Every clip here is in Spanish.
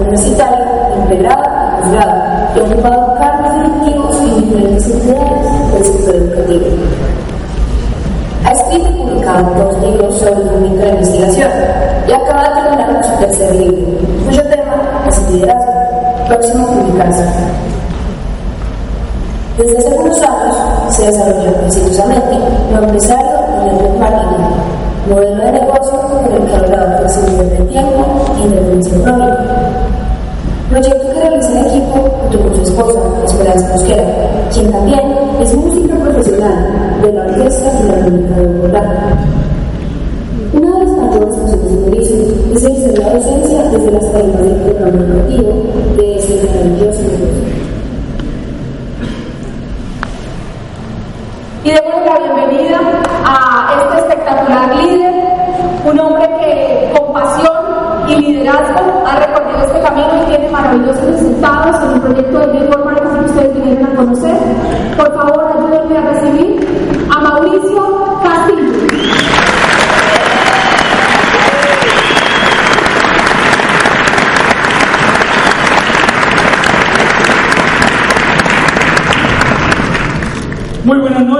universitario, integrado y posgrado, y ha ocupado cargos directivos en diferentes entidades del sector educativo. Ha escrito y publicado dos libros sobre el movimiento de investigación y acaba de terminar su tercer libro, cuyo tema es liderazgo, próximo a publicarse. Desde hace algunos años se desarrolló exitosamente lo empresario y el marketing, modelo de negocio con el que ha logrado crecimiento del tiempo y independencia económica. Realiza en equipo junto con su esposa, Esperanza Mosquera, quien también es música profesional de la Orquesta Filarmónica de Bogotá. Una de las mayores funciones de Mauricio es el la docencia desde las tarimas del programa educativo de ese maravilloso negocio. Y demos la bienvenida a este espectacular líder, un hombre que con pasión liderazgo ha recorrido este camino y tiene maravillosos resultados en el proyecto de Network Marketing que ustedes vinieron a conocer. Por favor, ayúdenme a recibir a Mauricio Castillo. Muy buenas noches.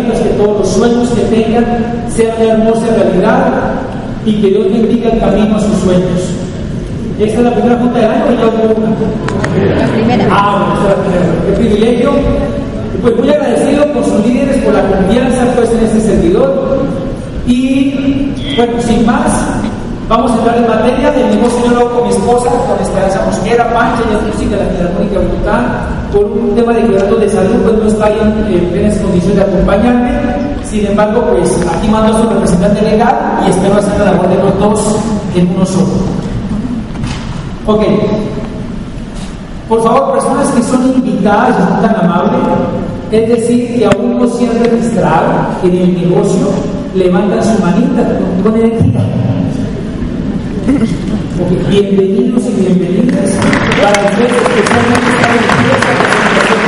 Metas, que todos los sueños que tengan sean una hermosa realidad y que Dios bendiga el camino a sus sueños. ¿Esta es la primera junta del año o ya hubo una? La primera. Ah, bueno, esta es la primera. Qué privilegio. Pues muy agradecido por sus líderes, por la confianza puesta en este servidor. Y bueno, sin más, vamos a entrar en materia. El mismo señor con mi esposa, con Esperanza Mosquera, Pancha y otros de la de Bogotá, por un tema de cuidados de salud, pues no está en, en plenas condiciones de acompañarme. Sin embargo, pues aquí mando a su representante legal y espero hacer la labor de los dos en uno solo. Ok. Por favor, personas que son invitadas son tan amables, es decir, que aún no se han registrado en el negocio, levantan su manita con energía. Bienvenidos y bienvenidas para ustedes especialmente están en esta presentación.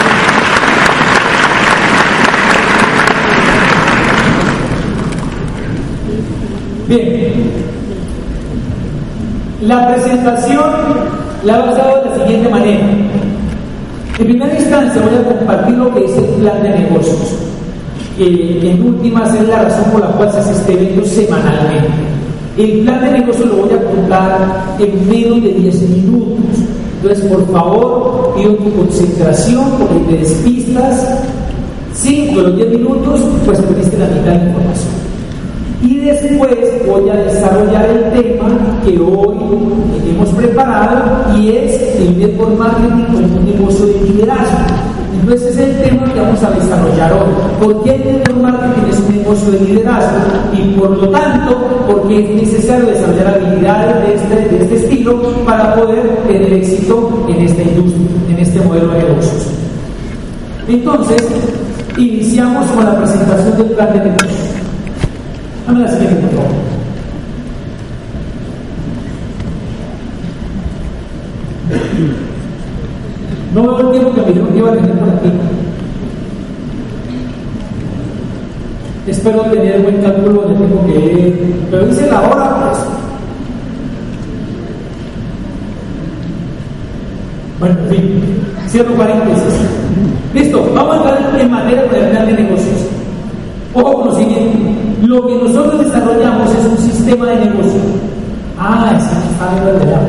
Bien, la presentación la he basado de la siguiente manera. En primera instancia voy a compartir lo que es el plan de negocios, que en últimas es la razón por la cual se hace este evento semanalmente. El plan de negocios lo voy a contar en menos de 10 minutos. Entonces, por favor, pido tu concentración porque te despistas. 5 de los 10 minutos, pues perdiste la mitad de información. Y después voy a desarrollar el tema que hoy hemos preparado y es el network marketing como un negocio de liderazgo. Entonces es el tema que vamos a desarrollar es necesario desarrollar habilidades de este, de este estilo para poder tener éxito en esta industria, en este modelo de negocios. Entonces, iniciamos con la presentación del plan de negocios. Dame la siguiente, por favor. No veo el tiempo que me dijeron que iba a tener por. Espero tener buen cálculo del tiempo que Pero dice la hora, pues. Bueno, en fin, cierro paréntesis. Listo, vamos a entrar en materia de negocios. Ojo con lo siguiente, lo que nosotros desarrollamos es un sistema de negocio. Ah, es que está de verdad.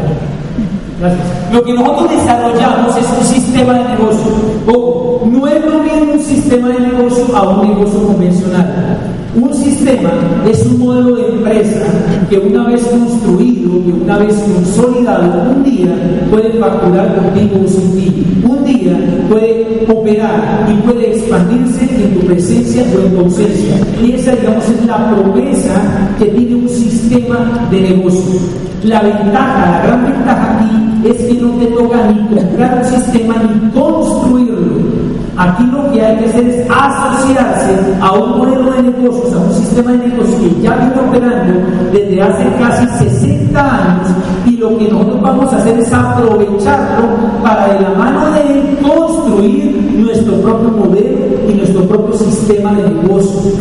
Gracias. Lo que nosotros desarrollamos es un sistema de negocio. Ojo, no es lo mismo sistema de negocio a un negocio convencional. Un sistema es un modelo de empresa que una vez construido, que una vez consolidado, un día puede facturar contigo o sin ti. Un día puede operar y puede expandirse en tu presencia o en tu ausencia. Y esa, digamos, es la promesa que tiene un sistema de negocio. La ventaja, la gran ventaja aquí es que no te toca ni comprar un sistema ni construirlo. Aquí hay que hacer es asociarse a un modelo de negocios, a un sistema de negocios que ya viene operando desde hace casi 60 años y lo que nosotros vamos a hacer es aprovecharlo para de la mano de él construir nuestro propio modelo y nuestro propio sistema de negocios.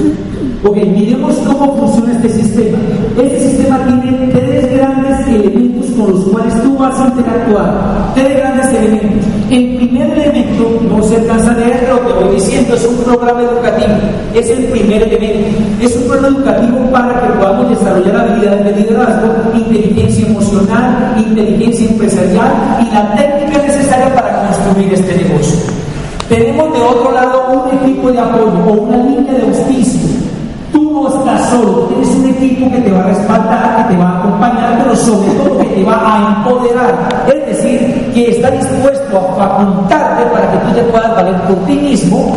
Ok, miremos cómo funciona este sistema. Este sistema tiene tres grandes elementos con los cuales tú vas a interactuar. Tres grandes elementos. El primer elemento, no se alcanza programa educativo. Es el primer elemento. Es un programa educativo para que podamos desarrollar habilidades de liderazgo, inteligencia emocional, inteligencia empresarial y la técnica necesaria para construir este negocio. Tenemos de otro lado un equipo de apoyo o una línea de auspicio Tú no estás solo, tienes un equipo que te va a respaldar, que te va a acompañar, pero sobre todo que te va a empoderar. Es decir, que está dispuesto a facultarte para que tú te puedas valer por ti mismo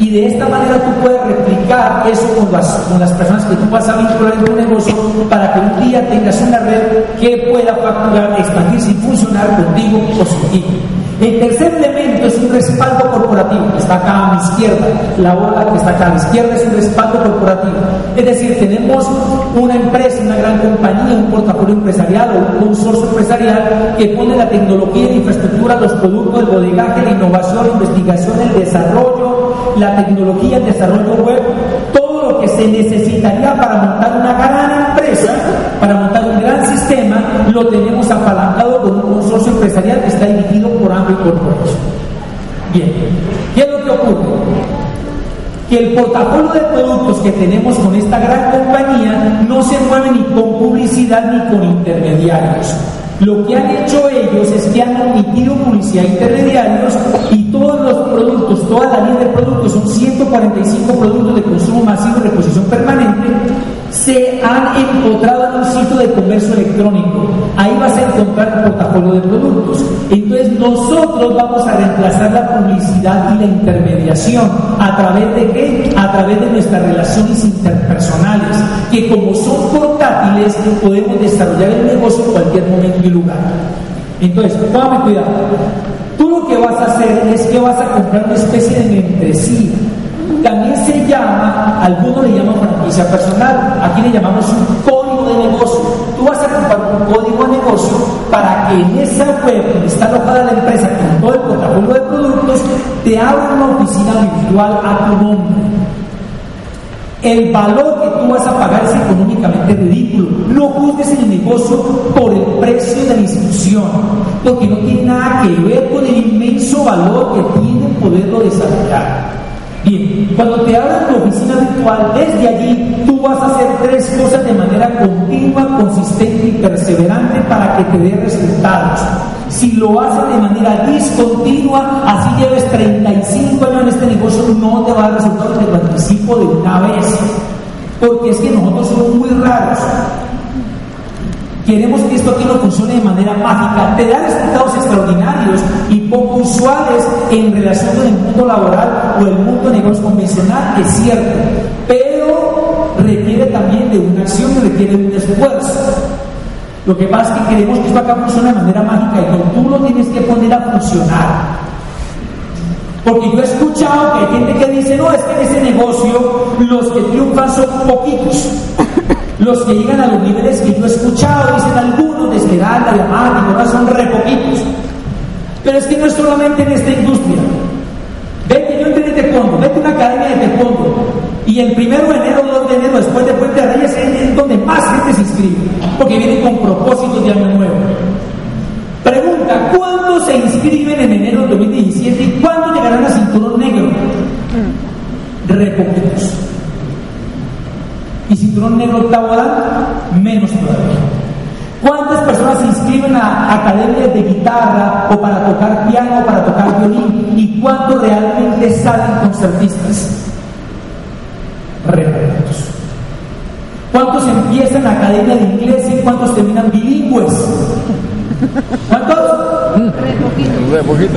y de esta manera tú puedes replicar eso con las, con las personas que tú vas a vincular en tu negocio para que un día tengas una red que pueda facturar, expandirse y funcionar contigo positivo. El tercer elemento es un respaldo corporativo, que está acá a mi izquierda. La bola que está acá a la izquierda es un respaldo corporativo. Es decir, tenemos una empresa, una gran compañía, un portafolio empresarial o un consorcio empresarial que pone la tecnología, la infraestructura, los productos, el bodegaje, la innovación, la investigación, el desarrollo, la tecnología, el desarrollo web, todo lo que se necesitaría para montar una gran empresa, lo tenemos apalancado con un consorcio empresarial que está dirigido por Amway Corporation. Bien, ¿qué es lo que ocurre? Que el portafolio de productos que tenemos con esta gran compañía no se mueve ni con publicidad ni con intermediarios. Lo que han hecho ellos es que han omitido publicidad intermediarios y todos los productos, toda la línea de productos, son 145 productos de consumo masivo y reposición permanente, se han encontrado en un sitio de comercio electrónico. Ahí vas a encontrar un portafolio de productos. Entonces nosotros vamos a reemplazar la publicidad y la intermediación. ¿A través de qué? A través de nuestras relaciones interpersonales, que como son portátiles, podemos desarrollar el negocio en cualquier momento y lugar. Entonces, póngame cuidado. Tú lo que vas a hacer es que vas a comprar una especie de membresía también se llama, algunos le llaman franquicia personal, aquí le llamamos un código de negocio. Tú vas a comprar un código de negocio para que en esa web donde está alojada la empresa con todo el portafolio de productos, te abra una oficina virtual a tu nombre. El valor que tú vas a pagar es económicamente ridículo. No juzgues el negocio por el precio de la institución, porque no tiene nada que ver con el inmenso valor que tiene poderlo desarrollar. Bien, cuando te abran tu oficina virtual, desde allí tú vas a hacer tres cosas de manera continua, consistente y perseverante para que te dé resultados. Si lo haces de manera discontinua, así lleves 35 años en este negocio, no te va a dar resultados, te lo de una vez. Porque es que nosotros somos muy raros. Queremos que esto aquí no funcione de manera mágica, te da resultados extraordinarios y poco usuales en relación con el mundo laboral o el mundo de negocios convencional, es cierto, pero requiere también de una acción y requiere de un esfuerzo. Lo que pasa es que queremos que esto acá funcione de manera mágica y tú lo tienes que poner a funcionar. Porque yo he escuchado que hay gente que dice, no, es que en ese negocio los que triunfan son poquitos. Los que llegan a los niveles que yo he escuchado, dicen algunos de Esmeralda, de Amati, son re poquitos. Pero es que no es solamente en esta industria. Vete, yo entré en taekwondo, vete a una academia de taekwondo. Y el primero de enero, 2 de enero, después de Puente de Reyes, es donde más gente se inscribe. Porque vienen con propósitos de año nuevo. Pregunta, ¿cuántos se inscriben en enero de 2017 y cuántos llegarán a cinturón negro? Re poquitos y cinturón negro octavo dan, menos todavía. ¿Cuántas personas se inscriben a academias de guitarra o para tocar piano o para tocar violín? ¿Y cuántos realmente salen concertistas? Recuerdos. ¿Cuántos empiezan la academia de inglés y cuántos terminan bilingües? ¿Cuántos?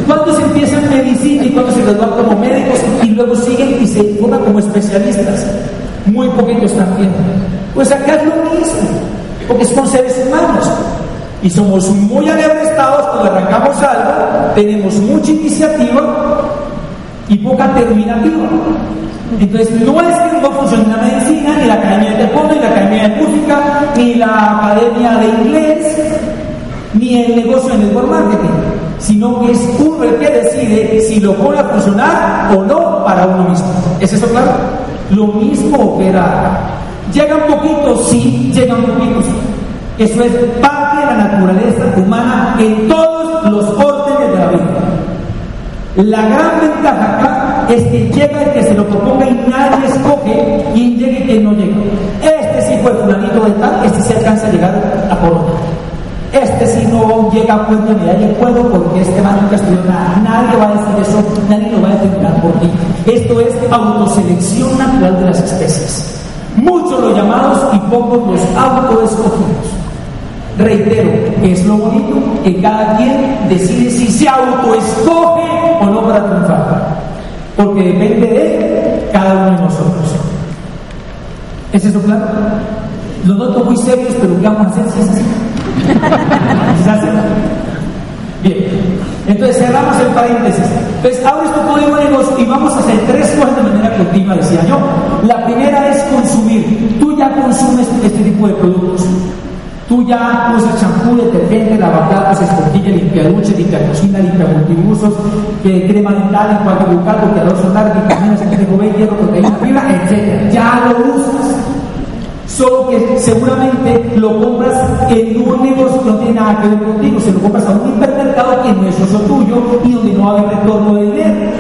¿Cuántos empiezan medicina y cuántos se gradúan como médicos y luego siguen y se forman como especialistas? Muy poquitos también. Pues acá es lo mismo, porque somos seres humanos y somos muy estados cuando arrancamos algo, tenemos mucha iniciativa, y poca terminativa. Entonces, no es que no funcione la medicina, ni la academia de taekwondo, ni la academia de música, ni la academia de inglés, ni el negocio de network marketing, sino que es uno el que decide si lo pone a funcionar o no para uno mismo. ¿Es eso claro? Lo mismo opera. Llega un poquito, sí, llega un poquito, sí. Eso es parte de la naturaleza humana en todos los órdenes de la vida. La gran ventaja acá es que llega el que se lo proponga y nadie escoge quién llega y quién no llega. Este sí fue fulanito de tal, este sí alcanza a llegar a por Este sí no llega a puerta ni y puedo porque este man nunca estudió nada. Nadie va a decir eso, nadie lo va a determinar por ti. Esto es autoselección natural de las especies. Muchos los llamados y pocos los autoescogidos. Reitero, es lo bonito, que cada quien decide si se autoescoge o no para triunfar. Porque depende de cada uno de nosotros. ¿Es eso claro? Lo noto muy serios, pero ¿qué vamos a hacer? ¿Se hace? Bien, entonces cerramos el paréntesis. Entonces, ahora esto podemos negocio y vamos a hacer tres cosas de manera continua, decía yo. La primera es consumir. Tú ya consumes este tipo de productos. Tú ya usas champú, detergente, lavaplatos, esponjilla, limpiaduche, limpia cocina, limpia multiusos, crema dental, enjuague bucal, bloqueador solar, vitaminas, de B, hierro, proteína, fibra, etc. Ya lo usas. Solo que seguramente lo compras en un negocio que no tiene nada que ver contigo, se lo compras a un hipermercado que no es socio tuyo y donde no va a retorno de dinero.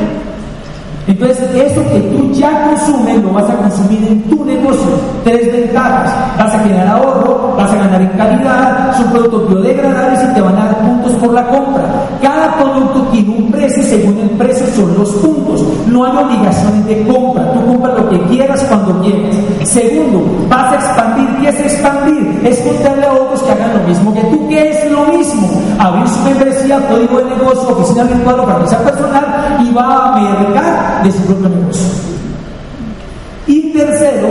Entonces, eso que tú ya consumes lo vas a consumir en tu negocio. Tres ventajas. Vas a generar ahorro, vas a ganar en calidad, son productos biodegradables y te van a dar puntos por la compra. Cada producto tiene un y según el precio son los puntos. No hay obligaciones de compra. Tú compras lo que quieras cuando quieras. Segundo, vas a expandir. ¿Qué es expandir? Es contarle a otros que hagan lo mismo que tú. ¿Qué es lo mismo? Abrir su membresía, código de negocio, oficina virtual o para personal y va a mercar de su propio negocio. Y tercero,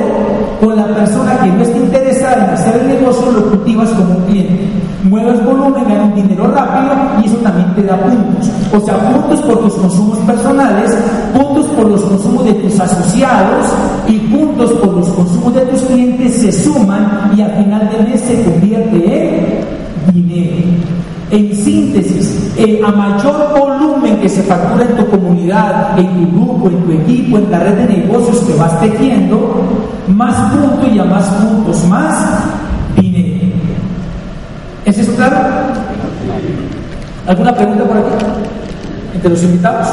con la persona que no está interesada en hacer el negocio, lo cultivas como un cliente. Mueves volumen, ganas dinero rápido y eso también te da puntos. O sea, puntos por tus consumos personales, puntos por los consumos de tus asociados y puntos por los consumos de tus clientes se suman y al final del mes se convierte en dinero. En síntesis, eh, a mayor volumen que se factura en tu comunidad, en tu grupo, en tu equipo, en la red de negocios que vas tejiendo, más puntos y a más puntos, más dinero. ¿Es eso claro? ¿Alguna pregunta por aquí? ¿Entre los invitados?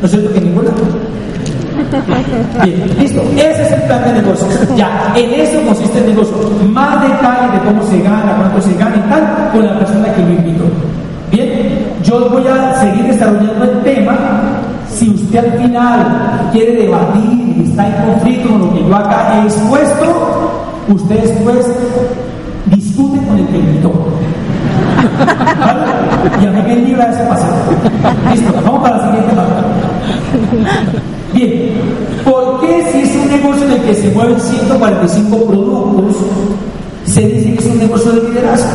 ¿No cierto que ninguna? Bien, listo. Ese es el plan de negocio. Ya, en eso consiste el negocio. Más detalles de cómo se gana, cuánto se gana y tal, con la persona que lo invitó. Yo voy a seguir desarrollando el tema. Si usted al final quiere debatir y está en conflicto con lo que yo acá he expuesto, usted después discute con el que invitó. Y a mí me libra ese paseo. Listo, vamos para la siguiente parte. Bien, ¿por qué si es un negocio en el que se mueven 145 productos, se dice que es un negocio de liderazgo?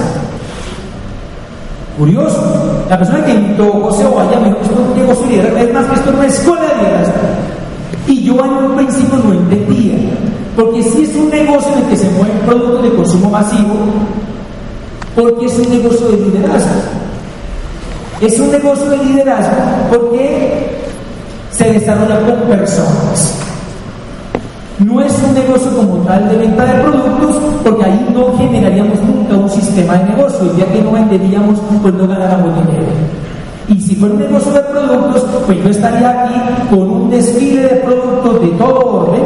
Curioso. La persona que José Ovalla me dijo esto es de liderazgo, es más que esto es una escuela de liderazgo. Y yo en un principio no entendía. Porque si es un negocio en el que se mueven productos de consumo masivo, ¿por qué es un negocio de liderazgo? Es un negocio de liderazgo porque se desarrolla con personas. No es un negocio como tal de venta de productos, porque ahí no generaríamos nunca un sistema de negocio, ya que no venderíamos, pues no ganáramos dinero. Y si fuera un negocio de productos, pues yo estaría aquí con un desfile de productos de todo orden,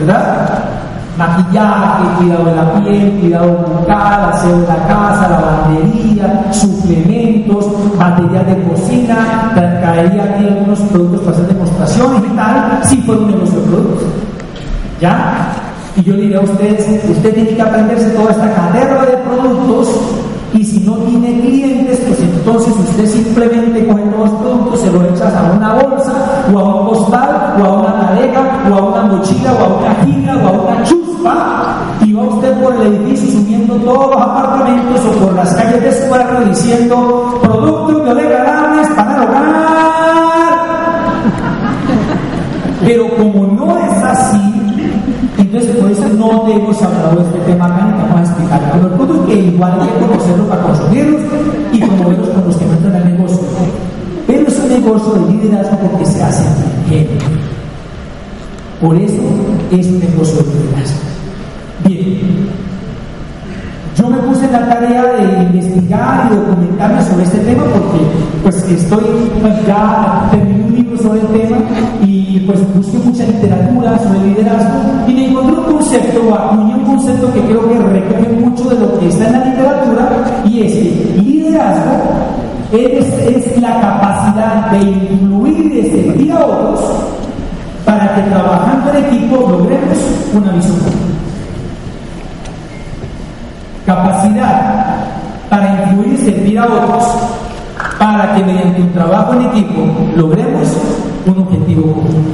¿verdad? maquillaje, cuidado de la piel, cuidado bucal, aseo de la casa, lavandería, suplementos, material de cocina, caería aquí algunos productos para hacer demostraciones y tal, si fuera un negocio de productos. ¿Ya? Y yo diré a ustedes, usted tiene que aprenderse toda esta cadena de productos y si no tiene clientes, pues entonces usted simplemente coge todos los productos, se lo echas a una bolsa, o a un costal, o a una tarea, o a una mochila, o a una gira, o a una chuspa, y va usted por el edificio subiendo todos los apartamentos o por las calles de su barrio diciendo productos biodegradables para el hogar. Pero como no es así, entonces no hemos hablado de este tema acá vamos a explicar a los otros que igual hay que conocerlo para consumirlos y promoverlos con los que no entran al negocio. Pero es un negocio de liderazgo porque se hace gente. Por eso es un negocio de liderazgo. Bien, yo me puse en la tarea de investigar y documentarme sobre este tema porque pues estoy ya terminé un libro sobre el tema y pues busqué mucha literatura sobre liderazgo y me encontré un concepto, acuñé un concepto que creo que recoge mucho de lo que está en la literatura y es que liderazgo es, es la capacidad de influir y de servir a otros para que trabajando en equipo logremos una visión capacidad para influir y servir a otros, para que mediante un trabajo en equipo logremos un objetivo común.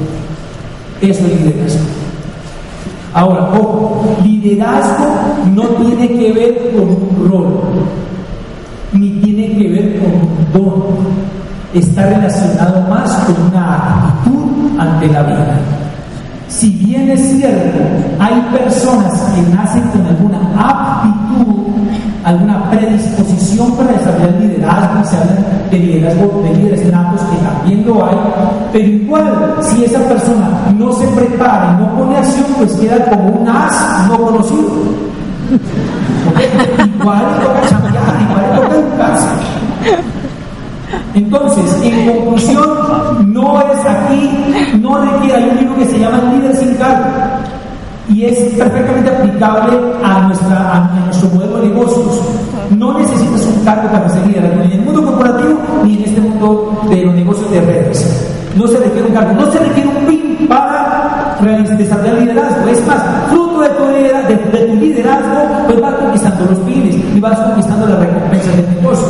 Es liderazgo. Ahora, ojo, liderazgo no tiene que ver con un rol, ni tiene que ver con un don. Está relacionado más con una actitud ante la vida. Si bien es cierto, hay personas que nacen con alguna aptitud, alguna predisposición para desarrollar liderazgo, se habla de liderazgo de líderes natos, que también lo hay, pero igual, si esa persona no se prepara y no pone acción, pues queda como un as no conocido. igual toca cambiar, igual toca educarse. Entonces, en conclusión, no es aquí, no requiere, hay un libro que se llama Líder sin cargo y es perfectamente aplicable a, nuestra, a, nuestro modelo ser líder, ni en el mundo corporativo ni en este mundo de los negocios de redes. No se requiere un cargo, no se requiere un PIN para desarrollar liderazgo. Es más, fruto de tu, liderazgo, de, tu liderazgo, pues vas conquistando los pines y vas conquistando las recompensas del negocio.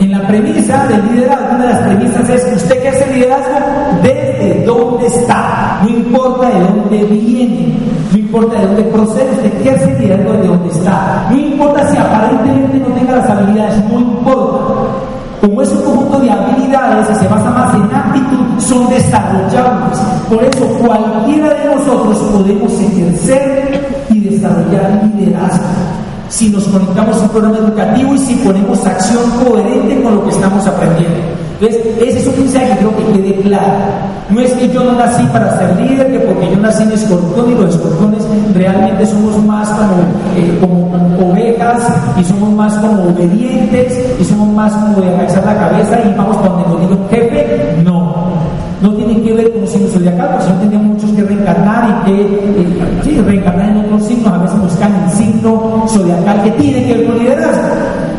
En la premisa del liderazgo, una de las premisas es usted que hace liderazgo desde dónde está, no importa de dónde viene, no importa de dónde procede, usted que hace liderazgo desde dónde está, no importa si aparentemente no tenga las habilidades, no importa. Como es un conjunto de habilidades y se basa más en actitud, son desarrollables. Por eso cualquiera de nosotros podemos ejercer y desarrollar liderazgo si nos conectamos a un programa educativo y si ponemos acción coherente con lo que estamos aprendiendo. Entonces, ese es un mensaje que creo que quede claro. No es que yo no nací para ser líder, que porque yo nací en escorpión y los escorpiones realmente somos más como, eh, como, ovejas y somos más como obedientes y somos más como de agachar la cabeza y vamos donde nos diga un jefe. No los signos zodiacales, no tenemos muchos que reencarnar y que eh, sí, reencarnar en otros signos, a veces buscan el signo zodiacal que tiene que ver con liderazgo,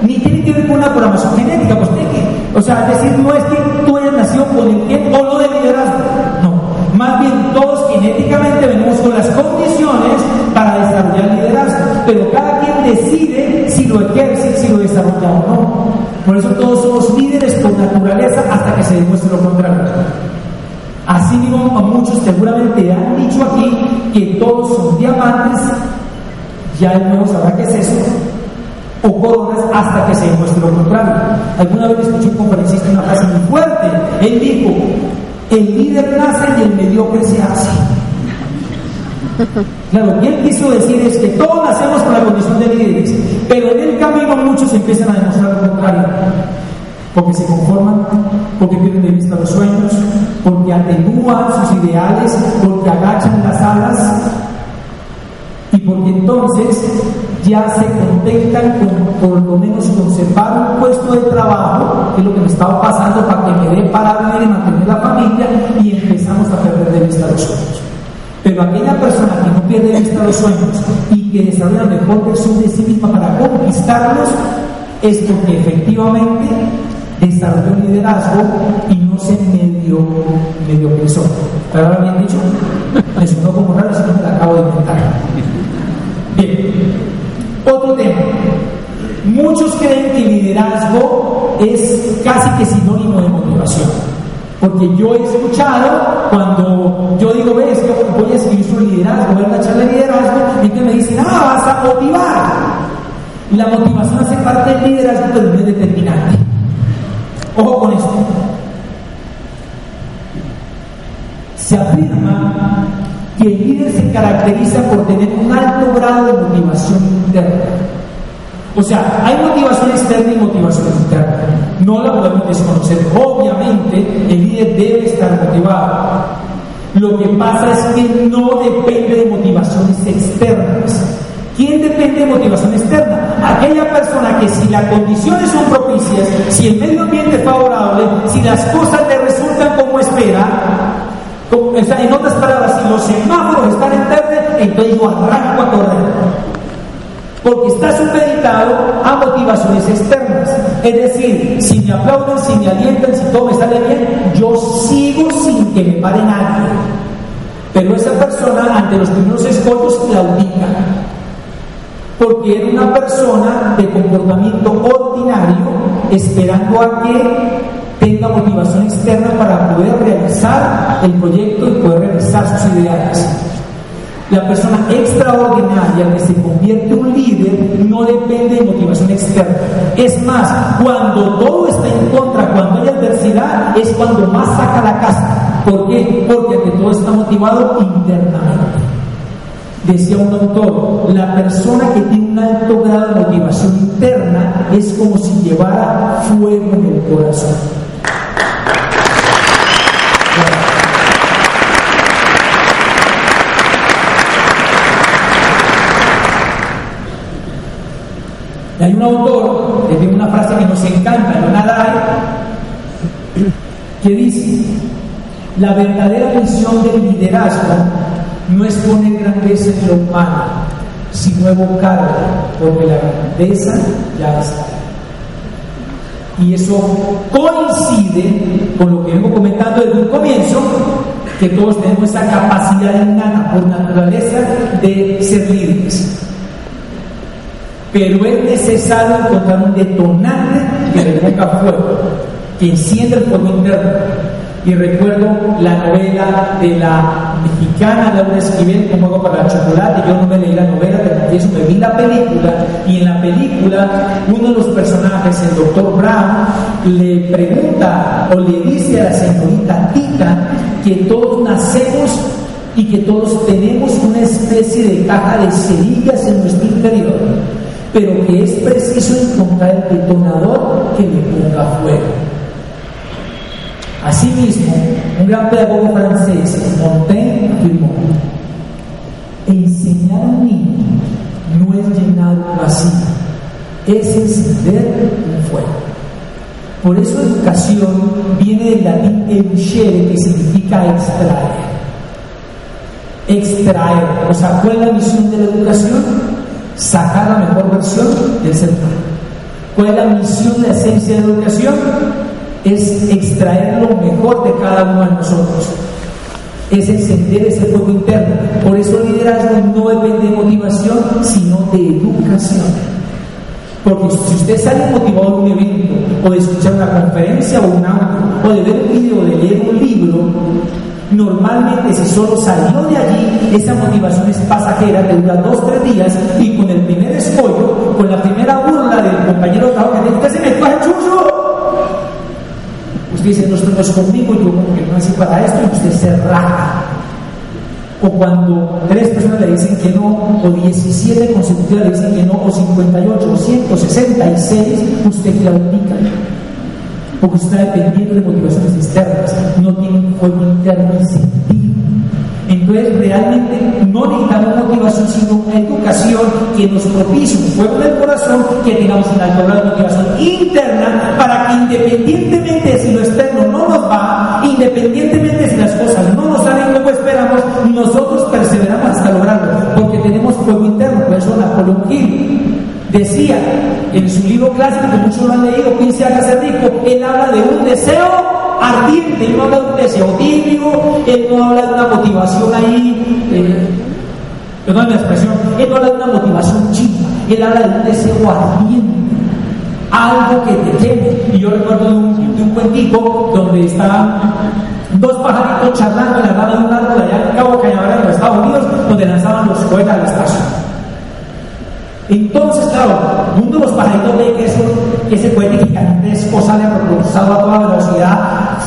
ni tiene que ver con una programación genética, pues tiene que, o sea, decir, no es que tú hayas nacido con el que o no de liderazgo, no, más bien todos genéticamente venimos con las condiciones para desarrollar liderazgo, pero cada quien decide si lo ejerce, si lo desarrolla o no. Por eso todos somos líderes por naturaleza hasta que se demuestre lo contrario. Seguramente han dicho aquí que todos son diamantes, ya el nuevo sabrá qué es eso, o coronas hasta que se demuestre lo contrario. Alguna vez escuché un conferencista una frase muy fuerte. Él dijo, el líder nace y el mediocre se hace. Claro, lo que él quiso decir es que todos nacemos con la condición de líderes, pero en el camino muchos empiezan a demostrar lo contrario porque se conforman, porque pierden de vista los sueños, porque atenúan sus ideales, porque agachan las alas y porque entonces ya se contentan con por lo menos conservar un puesto de trabajo, que es lo que me estaba pasando para que me dé para y mantener la familia, y empezamos a perder de vista los sueños. Pero aquella persona que no pierde de vista los sueños y que desarrolla la mejor versión de sí misma para conquistarlos, es porque efectivamente desarrolló liderazgo y no se medio, medio pensó. ¿Pero bien dicho? Me sonó como raro, si no me la acabo de inventar. Bien. Otro tema. Muchos creen que liderazgo es casi que sinónimo de motivación. Porque yo he escuchado cuando yo digo, ves, que voy a escribir sobre liderazgo, voy a una de liderazgo, y que me dicen, ah, vas a motivar. Y la motivación hace parte del liderazgo, pero no es determinante. Ojo con esto. Se afirma que el líder se caracteriza por tener un alto grado de motivación interna. O sea, hay motivación externa y motivación interna. No la podemos desconocer. Obviamente, el líder debe estar motivado. Lo que pasa es que no depende de motivaciones externas. ¿Quién depende de motivación externa? Aquella persona que si las condiciones son propicias, si el medio ambiente es favorable, si las cosas le resultan como espera, en otras palabras, si los semáforos están en verde, entonces yo arranco a correr porque está supeditado a motivaciones externas. Es decir, si me aplauden, si me alientan, si todo me sale bien, yo sigo sin que me pare nadie. Pero esa persona ante los primeros escollos claudica, porque era una persona de comportamiento ordinario, esperando a que tenga motivación externa para poder realizar el proyecto y poder realizar sus ideales. La persona extraordinaria que se convierte en un líder no depende de motivación externa. Es más, cuando todo está en contra, cuando hay adversidad, es cuando más saca la casa. ¿Por qué? Porque todo está motivado internamente. Decía un autor, la persona que tiene un alto grado de motivación interna es como si llevara fuego en el corazón. hay un autor que tiene una frase que nos encanta, hay, que dice, la verdadera misión del liderazgo no es poner grandeza en lo humano, sino evocarla, porque la grandeza ya está. Y eso coincide con lo que vengo comentando desde un comienzo, que todos tenemos esa capacidad innata por naturaleza de ser líderes pero es necesario encontrar un detonante que le ponga fuego, que encienda el fuego interno. Y recuerdo la novela de la mexicana Laura Esquivel, como hago para el chocolate. Yo no me leí la novela, te eso me vi la película. Y en la película, uno de los personajes, el doctor Brown, le pregunta o le dice a la señorita Tita que todos nacemos y que todos tenemos una especie de caja de cerillas en nuestro interior pero que es preciso encontrar el detonador que le ponga fuego. Asimismo, un gran pedagogo francés, Montaigne, afirmó, enseñar a un niño no es llenar un vacío, es encender un fuego. Por eso educación viene del latín educere, que significa extraer. Extraer, o sea, ¿cuál es la misión de la educación? sacar la mejor versión del ser humano. ¿Cuál es la misión, la esencia de la educación? Es extraer lo mejor de cada uno de nosotros. Es encender ese fuego interno. Por eso el liderazgo no depende de motivación, sino de educación. Porque si usted sale motivado de un evento, o de escuchar una conferencia o un audio, o de ver un video, o de leer un libro, Normalmente si solo salió de allí, esa motivación es pasajera, que dura dos, tres días, y con el primer escollo, con la primera burla del compañero que dice, se me coge chucho! Usted dice, no, esto no es conmigo, yo como que no nací para esto, y usted se raja. O cuando tres personas le dicen que no, o 17 consecutivas le dicen que no, o 58, o 166, usted claudica porque está dependiendo de motivaciones externas, no tiene un fuego interno sentido. Entonces, realmente no necesitamos motivación, sino una educación que nos propicie un fuego del corazón, que tengamos una alta motivación interna para que independientemente de si lo externo no nos va, independientemente de si las cosas no nos salen como esperamos, nosotros perseveramos hasta lograrlo, porque tenemos fuego interno. Por eso Napoleón Hill Decía en su libro clásico, que muchos lo han leído, 15 años de rico, él habla de un deseo ardiente, él no habla de un deseo tibio, él no habla de una motivación ahí, eh, perdón la expresión, él no habla de una motivación chica, él habla de un deseo ardiente, algo que te queme. Y yo recuerdo de un, de cuentico donde estaban dos pajaritos charlando en la rama de un árbol allá en Cabo Cañaveral en los Estados Unidos, donde lanzaban los cohetes al espacio. Entonces, claro, uno de los pajaritos ve que, eso, ese cohete gigantesco sale propulsado a toda velocidad,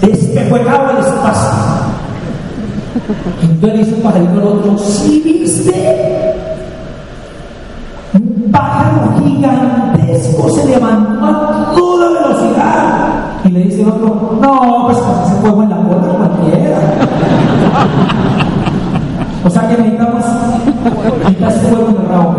despecuecado este el espacio. Entonces dice un pajarito al otro, ¿sí viste? Un pájaro gigantesco se levantó a toda velocidad. Y le dice el otro, no, pues con ese fuego en la puerta cualquiera. o sea que necesitamos, necesitas fuego en el rabo.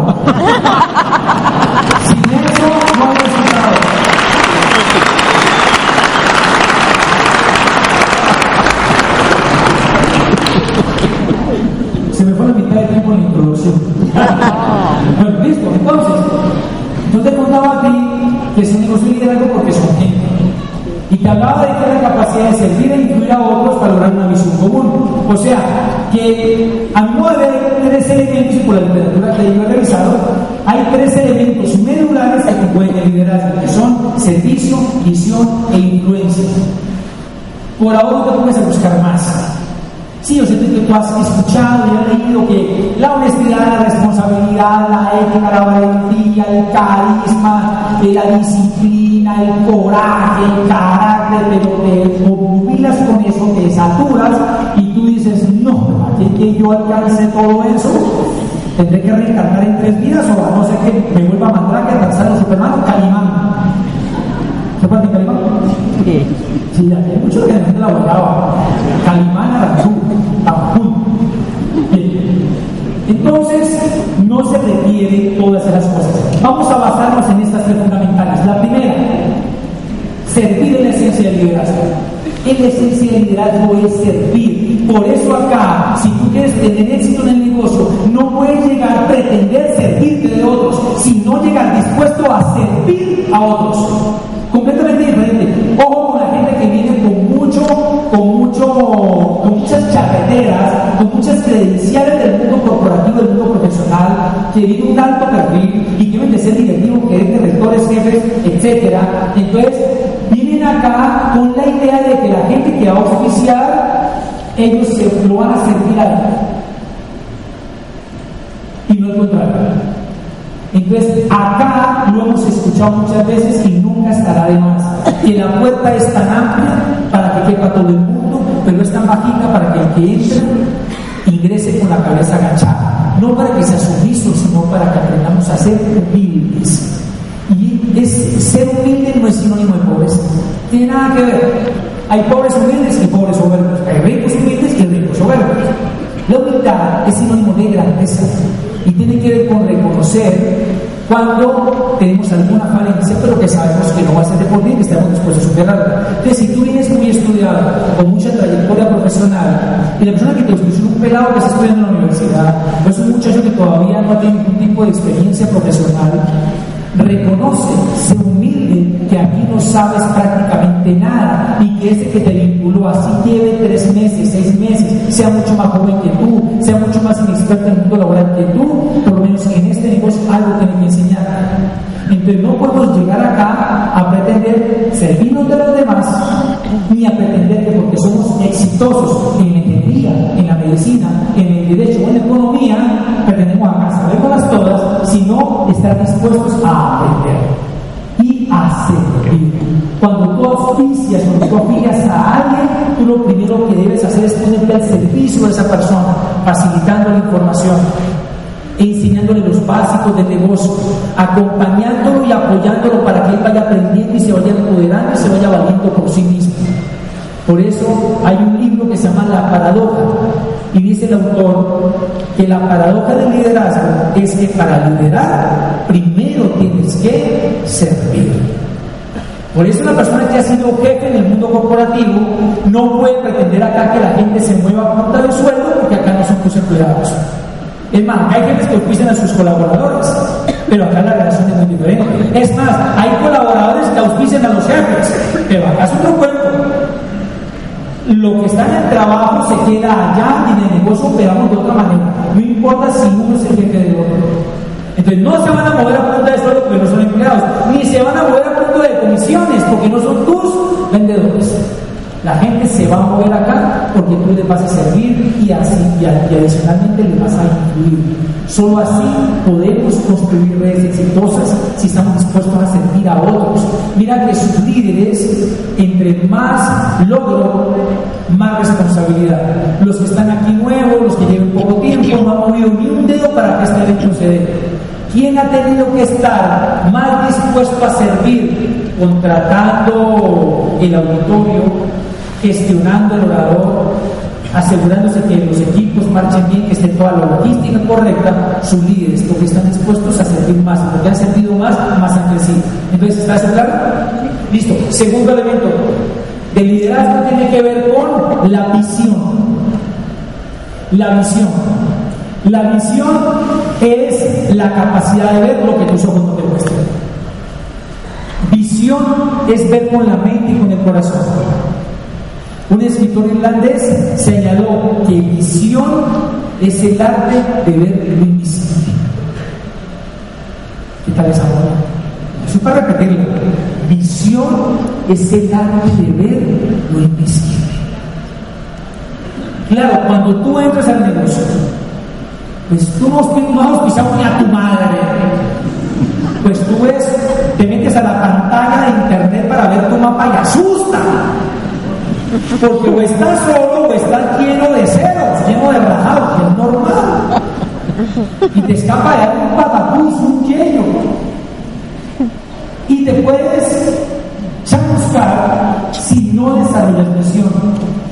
Común. O sea, que a mi modo tres elementos, por la literatura que yo he revisado, hay tres elementos medulares que pueden el liderazgo, que son servicio, visión e influencia. Por ahora te pones a buscar más. Sí, yo sé que tú has escuchado y has leído que la honestidad, la responsabilidad, la ética, la valentía, el carisma, eh, la disciplina, el coraje, el carácter, pero te obnubilas con eso, te saturas y tú dices, no, aquí que yo alcance todo eso, tendré que reencarnar en tres vidas o a no ser que me vuelva a mandar que Tarzán Superman, Calimán. ¿Qué pasa, Calimán? Sí, hay mucho que la gente la volaba. Calimán, Aranzú, Tampún. Entonces, no se requiere todas esas cosas. Vamos a basarnos en estas tres fundamentales. La primera, servir en la esencia del liderazgo. En la esencia del liderazgo es servir. Por eso acá, si tú quieres tener éxito en el negocio, no puedes llegar a pretender servirte de otros, sino llegar dispuesto a servir a otros. Completamente diferente. Ojo con la gente que viene con mucho, con mucho, con muchas charreteras, con muchas credenciales del mundo corporativo, del mundo profesional, que viene un alto perfil y que deben de ser directivos, gerentes, rectores, jefes, etcétera. Entonces, a ellos lo van a servir a él. Y no el contrario. Entonces, acá lo hemos escuchado muchas veces y nunca estará de más. Que la puerta es tan amplia para que quepa todo el mundo, pero es tan bajita para que el que entre ingrese con la cabeza agachada. No para que sea sumiso, sino para que aprendamos a ser humildes. Y es, ser humilde no es sinónimo de pobreza. Tiene nada que ver. Hay pobres humildes y pobres soberbios. Hay ricos humildes y ricos soberbios. La humildad es sinónimo de grandeza y tiene que ver con reconocer cuando tenemos alguna falencia, pero que sabemos que no va a ser de por y que estamos dispuestos a superarla. Entonces, si tú vienes muy estudiado, con mucha trayectoria profesional, y la persona que te es un pelado que está estudiando en la universidad, o es un muchacho que todavía no tiene ningún tipo de experiencia profesional, reconoce, sé humilde, que aquí no sabes prácticamente nada y que ese que te vinculó así lleve tres meses, seis meses, sea mucho más joven que tú, sea mucho más inexperto en el mundo laboral que tú, por lo menos en este negocio algo tiene que enseñar. Entonces no podemos llegar acá a pretender servirnos de los demás, ni a pretender que porque somos exitosos en la ingeniería, en la medicina, en el derecho o en la economía, pretendemos acá saberlas todas, sino estar dispuestos a aprender tú oficias, cuando tú afilias a alguien, tú lo primero que debes hacer es ponerte al servicio de esa persona, facilitando la información, enseñándole los básicos del negocio, acompañándolo y apoyándolo para que él vaya aprendiendo y se vaya empoderando y se vaya valiendo por sí mismo. Por eso hay un libro que se llama La Paradoja y dice el autor que la paradoja del liderazgo es que para liderar primero tienes que servir. Por eso la persona que ha sido jefe en el mundo corporativo no puede pretender acá que la gente se mueva a punta de sueldo porque acá no son tus empleados. Es más, hay jefes que auspician a sus colaboradores, pero acá la relación es muy diferente. Es más, hay colaboradores que auspician a los jefes, pero acá es otro cuento. Lo que está en el trabajo se queda allá y en el negocio operamos de otra manera. No importa si uno es el jefe del otro. Entonces no se van a mover a punta de sueldo porque no son empleados, ni se van a mover a punta de comisiones porque no son tus vendedores. La gente se va a mover acá porque tú le vas a servir y, así, y, adicionalmente le vas a influir. Solo así podemos construir redes exitosas si estamos dispuestos a servir a otros. Mira que sus líderes, entre más logro, más responsabilidad. Los que están aquí nuevos, los que llevan poco tiempo, no han movido ni un dedo para que este evento se dé. ¿Quién ha tenido que estar más dispuesto a servir contratando el auditorio, gestionando el orador, asegurándose que los equipos marchen bien, que esté toda la logística correcta, sus líderes, porque están dispuestos a servir más, porque han servido más, más han crecido. Entonces, ¿está eso claro? Listo. Segundo elemento, el liderazgo tiene que ver con la visión. La visión. La visión es la capacidad de ver lo que tus ojos no te muestran. Visión es ver con la mente y con el corazón. Un escritor irlandés señaló que visión es el arte de ver lo invisible. ¿Qué tal esa Eso para repetirlo. Visión es el arte de ver lo invisible. Claro, cuando tú entras al negocio, pues tú no, has pisado ni a tu madre. Pues tú ves, te metes a la pantalla de internet para ver tu mapa y asusta. Porque o estás solo o estás lleno de ceros, lleno de rajados, que es normal. Y te escapa de un patapuz, un hielo. Y te puedes chamuscar si no desarrollas visión.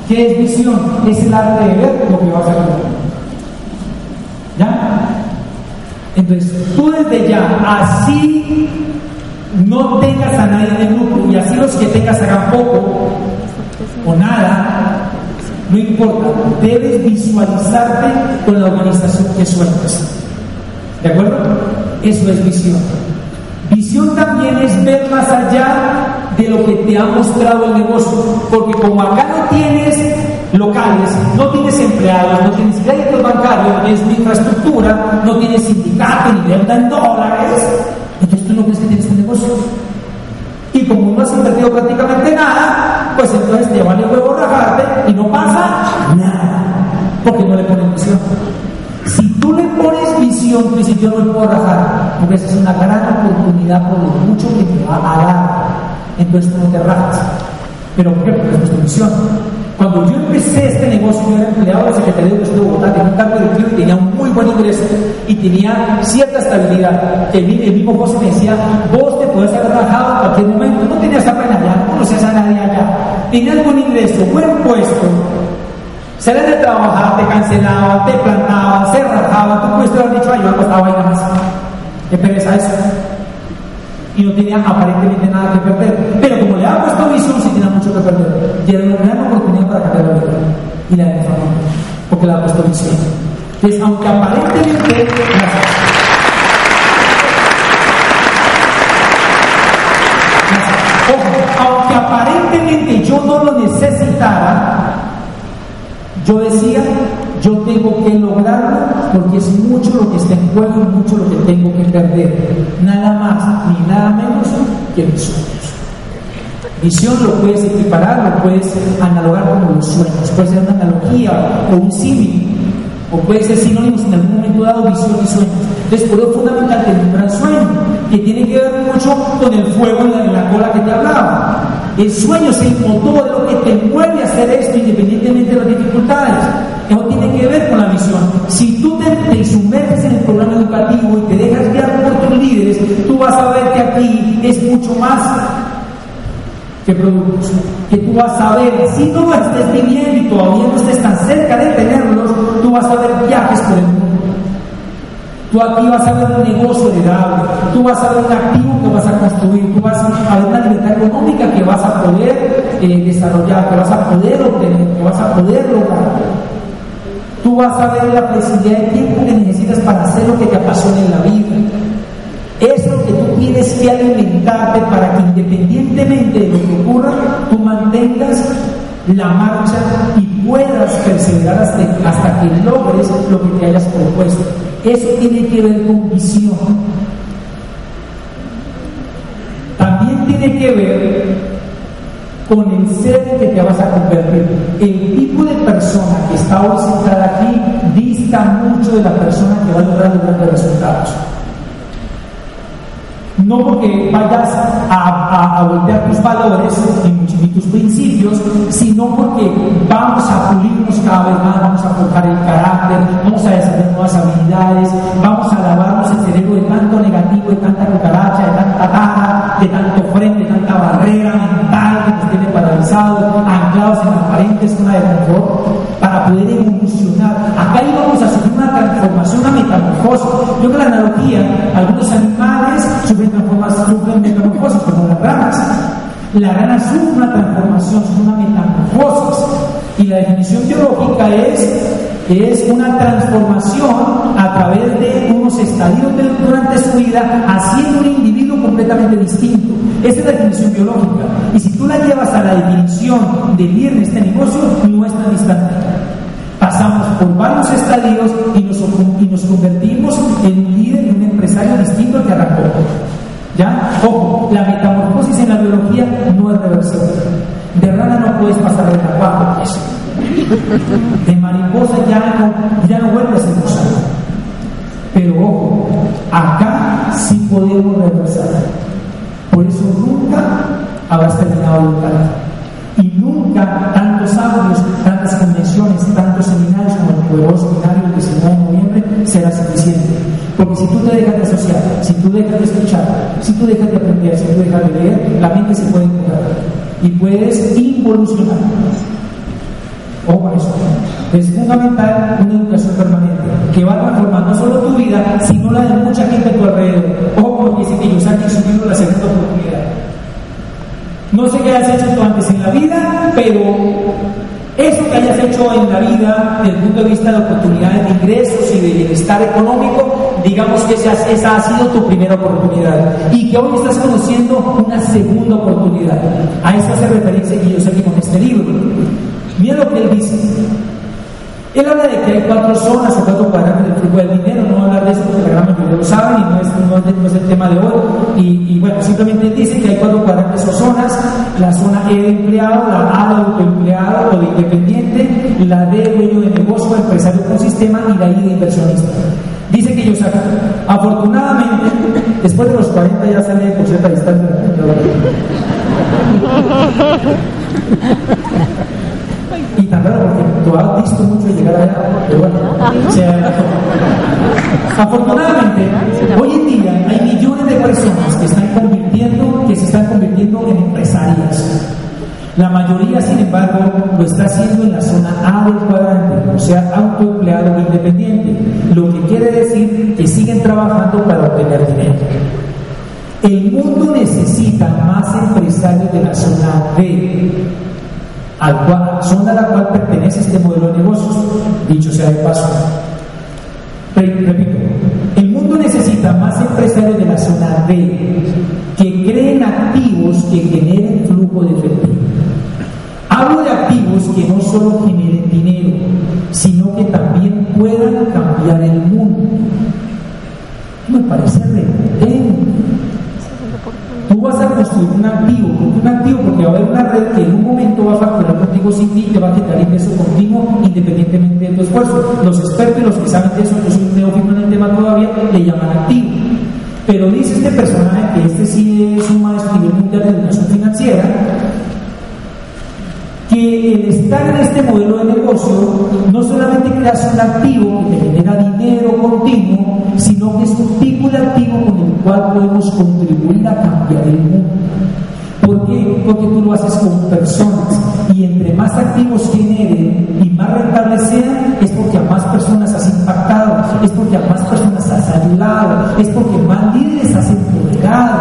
¿Qué es visión? Es el arte de ver lo que vas a ver. ¿Ya? Entonces, tú desde ya, así no tengas a nadie en el grupo y así los que tengas hagan poco, o nada, no importa, debes visualizarte con la organización que sueltas. ¿De acuerdo? Eso es visión. Visión también es ver más allá de lo que te ha mostrado el negocio, porque como acá no tienes locales, no tienes empleados, no tienes créditos bancarios, no tienes infraestructura, no tienes sindicato ni deuda en dólares, entonces tú no crees que tienes un negocio. Y como no has invertido prácticamente nada, pues entonces te vale huevo rajarte y no pasa nada. Porque no le pones visión. Si tú le pones visión, tú dices yo no le puedo rajar, porque esa es una gran oportunidad por lo mucho que te va a dar. Entonces tú no. Pero ¿por qué? Porque es tu visión. Cuando yo empecé este negocio, yo era empleado de la Secretaría de Educación de Bogotá, tenía un cargo directivo y tenía un muy buen ingreso y tenía cierta estabilidad. El, mismo José me decía, vos te puedes haber rajado en cualquier momento, no tenías pena allá, no conocías a nadie allá, tenías buen ingreso, buen puesto, salías de trabajar, te cancelaban, te plantaban, se rajaban, tú puedes haber dicho, ay, yo esta vaina más. ¿Qué pereza eso? y no tenía aparentemente nada que perder. Pero como le ha puesto visión, sí tenía mucho que perder. Y una gran oportunidad cambiar la vida y la de mi familia, porque puesto visión. Entonces, aunque aparentemente. Aunque aparentemente yo no lo necesitara, yo decía, yo tengo que lograrlo porque es mucho lo que está en juego y mucho lo que tengo que perder. Nada más ni nada menos que mis sueños. Visión lo puedes equiparar, lo puedes analogar como los sueños. Puede ser una analogía o un símil, o puede ser sinónimos en algún momento dado, visión y sueños. Entonces, por eso es fundamental tener un gran sueño, que tiene que ver mucho con el fuego en la cola que te hablaba. El sueño es el motor de lo que te mueve a hacer esto independientemente de las dificultades. Eso tiene que ver con la visión. Si tú te, te sumerges en el programa educativo y te dejas guiar por tus líderes, tú vas a ver que aquí es mucho más que productos, que tú vas a ver, si no estés viviendo y todavía no estés tan cerca de tenerlos, tú vas a ver viajes por el mundo. Tú aquí vas a ver un negocio heredable, tú vas a ver un activo que vas a construir, tú vas a ver una libertad económica que vas a poder eh, desarrollar, que vas a poder obtener, que vas a poder lograr. Tú vas a ver la flexibilidad de tiempo que necesitas para hacer lo que te apasiona en la vida. Tienes que alimentarte para que independientemente de lo que ocurra, tú mantengas la marcha y puedas perseverar hasta, hasta que logres lo que te hayas propuesto. Eso tiene que ver con visión. También tiene que ver con el ser que te vas a convertir. El tipo de persona que está hoy sentada aquí dista mucho de la persona que va a lograr grandes resultados. No porque vayas a, a, voltear tus valores y, tus principios, sino porque vamos a pulirnos cada vez más, vamos a forjar el carácter, vamos a desarrollar nuevas habilidades, vamos a lavarnos el anclados en aparentes zona de confort, para poder evolucionar. Acá íbamos a sufrir una transformación, una metamorfosis. Yo con la analogía, algunos animales sufren sufren metamorfosis, como las ranas. La rana sufre una transformación, sufre una metamorfosis. Y la definición biológica es, es una transformación a través de unos estadios durante su vida, haciendo un individuo completamente distinto. Esa es la definición biológica. Y si tú la llevas a la definición de líder en este negocio, no es tan distante. Pasamos por varios estadios y nos, y nos convertimos en un líder, en un empresario distinto al que arrancó. ¿Ya? Ojo, la metamorfosis en la biología no es reversible. De rana no puedes pasar de la eso. De mariposa ya no, ya no vuelves a ser Pero ojo, acá sí podemos reversar. Por eso nunca habrás terminado de lugar. Y nunca tantos audios, tantas convenciones, tantos seminarios como el poderoso seminario del 19 de noviembre será suficiente. Porque si tú te dejas de asociar, si tú dejas de escuchar, si tú dejas de aprender, si tú dejas de leer, la mente se puede encontrar y puedes involucionar. Ojo eso. Es fundamental una educación permanente que va a transformar no solo tu vida, sino la de mucha gente a tu alrededor. Ojo, como dice yo saque subiendo la segunda oportunidad. No sé qué hayas hecho tú antes en la vida, pero eso que hayas hecho en la vida, desde el punto de vista de oportunidades de ingresos y de bienestar económico, digamos que esa, esa ha sido tu primera oportunidad y que hoy estás conociendo una segunda oportunidad. A eso hace referencia que yo con este libro. Mira lo que él dice. Él habla de que hay cuatro zonas o cuatro cuadrantes del flujo del dinero, no hablar de eso porque la gran mayoría lo saben y no es, no es, el tema de hoy. Y, bueno, simplemente dice que hay cuatro cuadrantes o zonas, la zona E de empleado, la A de autoempleado o de independiente, la D de dueño de negocio, empresario con sistema y la I de inversionista. Dice que ellos acá, afortunadamente, después de los 40 ya sale por cierta distancia. Porque tú has visto mucho llegar allá, pero bueno, afortunadamente, hoy en día hay millones de personas que están convirtiendo, que se están convirtiendo en empresarias. La mayoría, sin embargo, lo está haciendo en la zona A del cuadrante, o sea, autoempleado independiente, lo que quiere decir que siguen trabajando para obtener dinero. El mundo necesita más empresarios de la zona B, al cual, zona a la cual pertenece este modelo de negocios, dicho sea de paso. Repito, el mundo necesita más empresarios de la zona B que creen activos que generen flujo de efectivo. Hablo de activos que no solo generen dinero, sino que también puedan cambiar el mundo. Me parece repente Tú vas a construir un activo, un activo porque va a haber una red que en un momento va a facturar contigo sin ti y te va a quitar ingreso continuo independientemente de tu esfuerzo. Los expertos y los que saben de eso, yo soy un neófito en el tema todavía, le llaman activo. Pero dice este personaje, que este sí es un maestro mundial de educación financiera, que el estar en este modelo de negocio no solamente creas un activo que te genera dinero continuo, sino que es un de activo con el cual podemos contribuir a cambiar el mundo. ¿Por qué? Porque tú lo haces con personas y entre más activos generen y más rentables sean, es porque a más personas has impactado, es porque a más personas has ayudado, es porque más líderes has empoderado.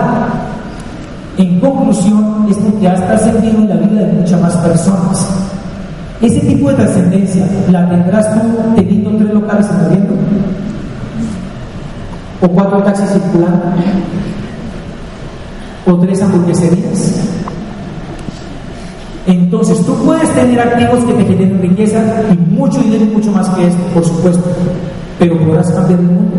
En conclusión, es porque has trascendido en la vida de muchas más personas. Ese tipo de trascendencia la tendrás tú teniendo tres locales en viento o cuatro taxis circulando, o tres hamburgueserías. Entonces, tú puedes tener activos que te generen riqueza y mucho dinero mucho más que esto, por supuesto, pero podrás cambiar el mundo.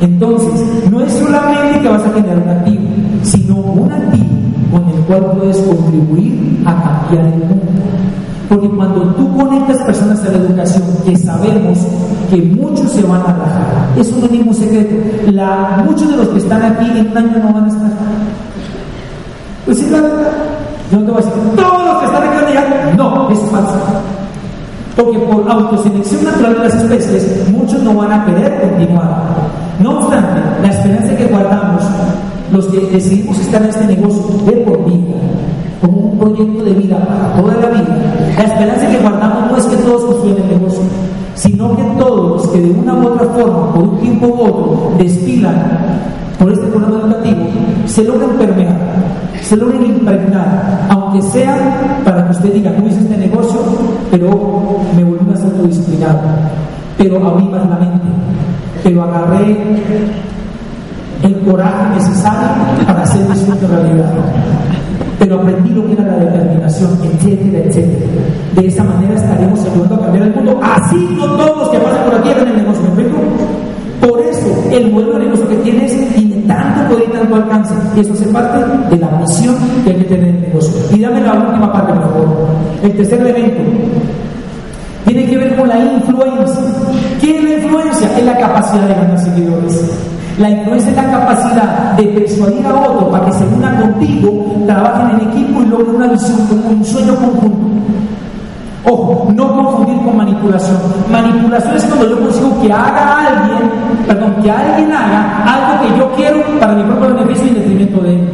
Entonces, no es solamente que vas a generar un activo, sino un activo con el cual puedes contribuir a cambiar el mundo. Porque cuando tú conectas personas a la educación, que sabemos que muchos se van a no es ningún secreto. Muchos de los que están aquí en un año no van a estar. Pues sí, la verdad. Yo no te voy a decir, todos los que están aquí van. No, es falso. Porque por autoselección natural de las especies, muchos no van a querer continuar. No obstante, la esperanza que guardamos, los que decidimos estar en este negocio se logren permear, se logren impregnar, aunque sea para que usted diga, no hice este negocio, pero me volví ser autodisciplinado, pero abrí más la mente, pero agarré el coraje necesario para hacer mi sueño realidad pero aprendí lo que era la determinación, etcétera, etcétera. De esa Y eso hace parte de la misión que hay que tener en el negocio. Y dame la última parte, por favor. El tercer elemento tiene que ver con la influencia. ¿Qué es la influencia? Es la capacidad de ganar seguidores. La influencia es la capacidad de persuadir a otro para que se una contigo, trabajen en equipo y logren una visión un sueño conjunto. Ojo, no confundir con manipulación. Manipulación es cuando yo consigo que haga alguien, perdón, que alguien haga algo que yo quiero para mi propio beneficio y en detrimento de él.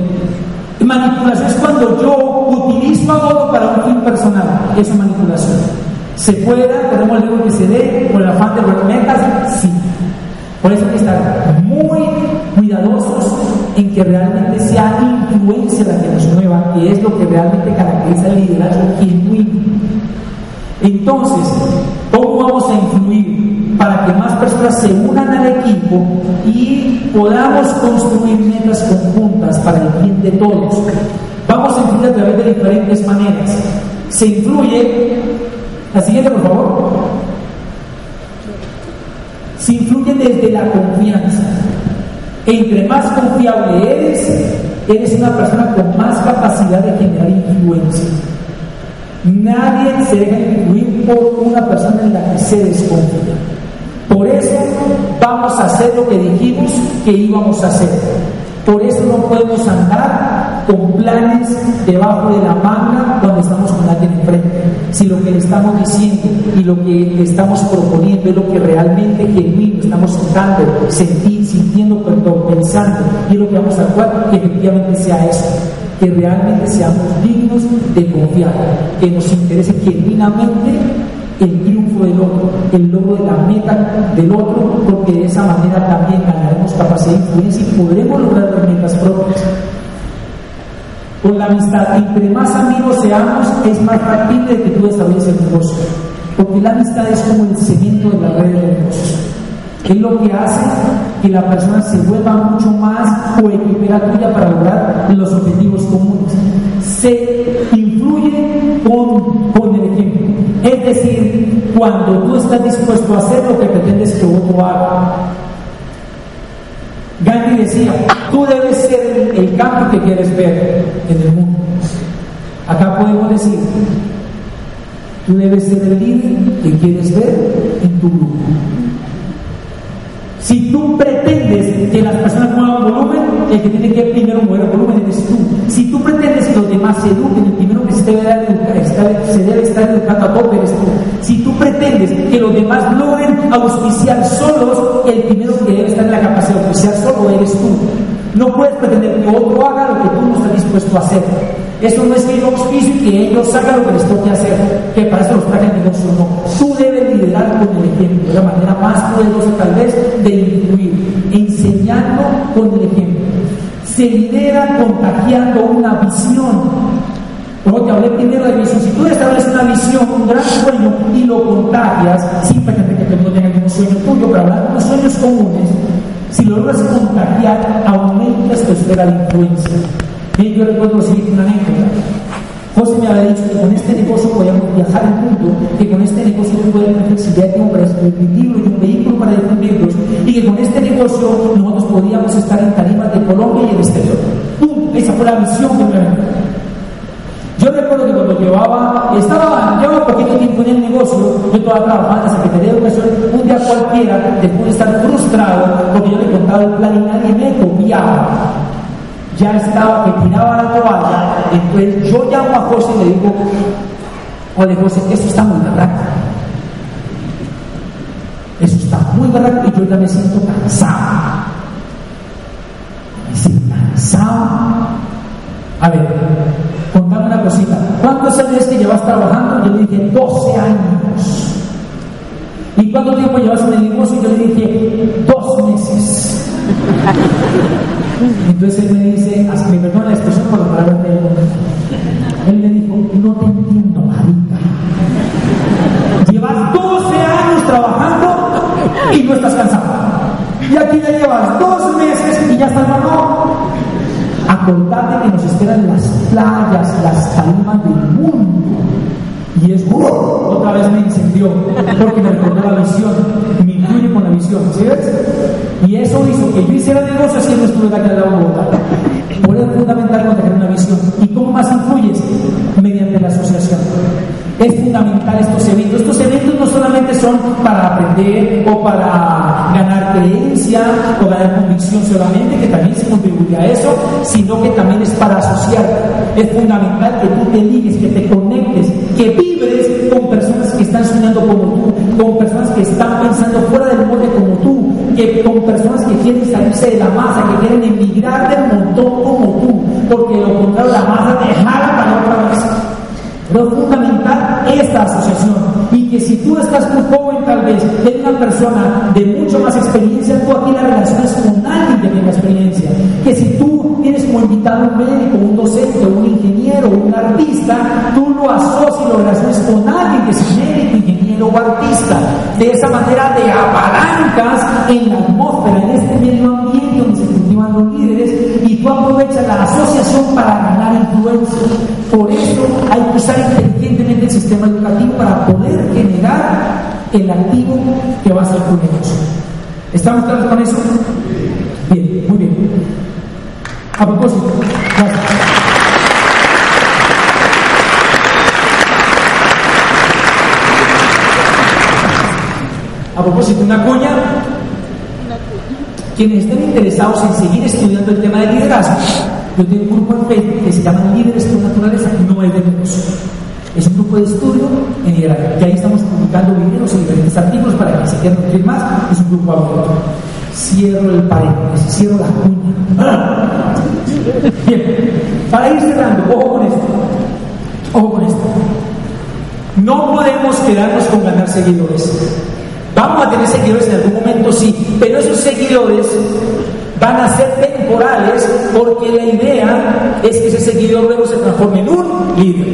Manipulación es cuando yo utilizo a otro para un fin personal. Esa manipulación. ¿Se puede dar? ¿Podemos el que se dé por el afán de los metas? Sí. Por eso hay que estar muy cuidadosos en que realmente sea influencia la que nos mueva, que es lo que realmente caracteriza el liderazgo genuino. Entonces, ¿cómo vamos a influir para que más personas se unan al equipo y podamos construir metas conjuntas para el bien de todos? Vamos a influir a través de diferentes maneras. Se influye, la siguiente por favor, se influye desde la confianza. Entre más confiable eres, eres una persona con más capacidad de generar influencia. Nadie se deja influir por una persona en la que se desconfía. Por eso vamos a hacer lo que dijimos que íbamos a hacer. Por eso no podemos andar con planes debajo de la manga cuando estamos con alguien enfrente. Si lo que le estamos diciendo y lo que le estamos proponiendo es lo que realmente genuino estamos sentando, sentir, sintiendo, pensando, y lo que vamos a actuar, que efectivamente sea eso. Que realmente seamos dignos de confiar, que nos interese genuinamente el triunfo del otro, el logro de la meta del otro, porque de esa manera también ganaremos capacidad de influencia y podremos lograr las metas propias. Con la amistad, entre más amigos seamos, es más factible que tú desarrolles el negocio, porque la amistad es como el cemento de la red de negocios. Es lo que hace que la persona se vuelva mucho más coequipera tuya para lograr los objetivos comunes. Se influye con, con el ejemplo. Es decir, cuando tú estás dispuesto a hacer lo que pretendes que otro haga. Gandhi decía, tú debes ser el cambio que quieres ver en el mundo. Acá podemos decir, tú debes ser el líder que quieres ver en tu grupo. Si tú pretendes que las personas muevan volumen, el que tiene que primero mover volumen eres tú. Si tú pretendes demás se eduquen, el primero que se debe, dar, se debe estar educando a tope eres tú. Si tú pretendes que los demás logren auspiciar solos, el primero que debe estar en la capacidad de auspiciar solo eres tú. No puedes pretender que otro haga lo que tú no estás dispuesto a hacer. Eso no es que yo auspicio y que ellos hagan lo que les toque hacer, que para eso los traje en negocio, no. Tú debes liderar con el ejemplo, de la manera más poderosa tal vez de influir, Se lidera contagiando una visión. Como te hablé primero de visión, si tú estableces una visión, un gran sueño y lo contagias, sin pretender que todo tenga el mismo sueño tuyo, pero hablar de los sueños comunes, si lo logras contagiar, aumentas tu esfera de influencia. Y yo recuerdo seguir una anécdota. José me había dicho que con este negocio podíamos viajar al mundo, que con este negocio yo podía tener de hombres, un libro y un vehículo para difundirlos, y que con este negocio nosotros podíamos estar en tarimas de Colombia y el exterior. ¡Pum! Esa fue la visión que me Yo recuerdo que cuando llevaba, estaba, llevaba poquito tiempo en el negocio, yo estaba trabajando en la Secretaría de Educación, un día cualquiera, después de estar frustrado, porque yo le contaba el plan y nadie me copiaba. Ya estaba que tiraba la toalla, entonces yo llamo a José y le digo, oye José, eso está muy berraco. Eso está muy berraco y yo ya me siento cansado. Me siento cansado. A ver, contame una cosita. ¿Cuántos años que llevas trabajando? Yo le dije 12 años. ¿Y cuánto tiempo llevas en el negocio? Yo le dije dos meses. Entonces él me dice, me perdona la expresión por la palabra de él. me dijo, no te entiendo, marica. Llevas 12 años trabajando y no estás cansado. Y aquí ya llevas dos meses y ya estás no. Acordate que nos esperan las playas, las calmas del mundo. Y es otra vez me incendió porque me recordó la visión, incluye con la visión, ¿sí ves? Y eso hizo que yo hiciera negocios y no estuve acá al lado de Bogotá. Es fundamental tener una visión. ¿Y cómo más influyes? Mediante la asociación. Es fundamental estos eventos. Estos eventos no solamente son para aprender o para ganar creencia o ganar convicción solamente, que también se contribuye a eso, sino que también es para asociar. Es fundamental que tú te ligues, que te conectes, que vibres con personas que están soñando como tú, con personas que están pensando fuera del molde como tú, que con personas que quieren salirse de la masa, que quieren emigrar del montón como tú, porque lo contrario la masa te jala para otra vez. Es fundamental asociación que si tú estás muy joven tal vez, de una persona de mucho más experiencia, tú aquí la relaciones con alguien que tenga experiencia. Que si tú tienes como invitado un médico, un docente, un ingeniero, un artista, tú lo asocias y lo relaciones con alguien que es médico, ingeniero o artista. De esa manera te apalancas en la atmósfera, en este medio ambiente donde se cultivan los líderes y tú aprovechas la asociación para ganar influencia. Por usar inteligentemente el sistema educativo para poder generar el activo que va a ser tu negocio. ¿Estamos claros con eso? Bien, muy bien. A propósito, gracias. A propósito, una cuña. Quienes estén interesados en seguir estudiando el tema de liderazgo, yo tengo un grupo en Facebook que se llama Líderes por Naturaleza, no es de negocio. Es un de estudio en liderazgo. Y ahí estamos publicando videos y diferentes artículos para que se quieran nutrir más. Es un grupo abierto. Cierro el paréntesis, cierro la cuña. Bien, para ir cerrando, ojo con esto. Ojo con esto. No podemos quedarnos con ganar seguidores. Vamos a tener seguidores en algún momento, sí, pero esos seguidores van a ser temporales porque la idea es que ese seguidor luego se transforme en un líder.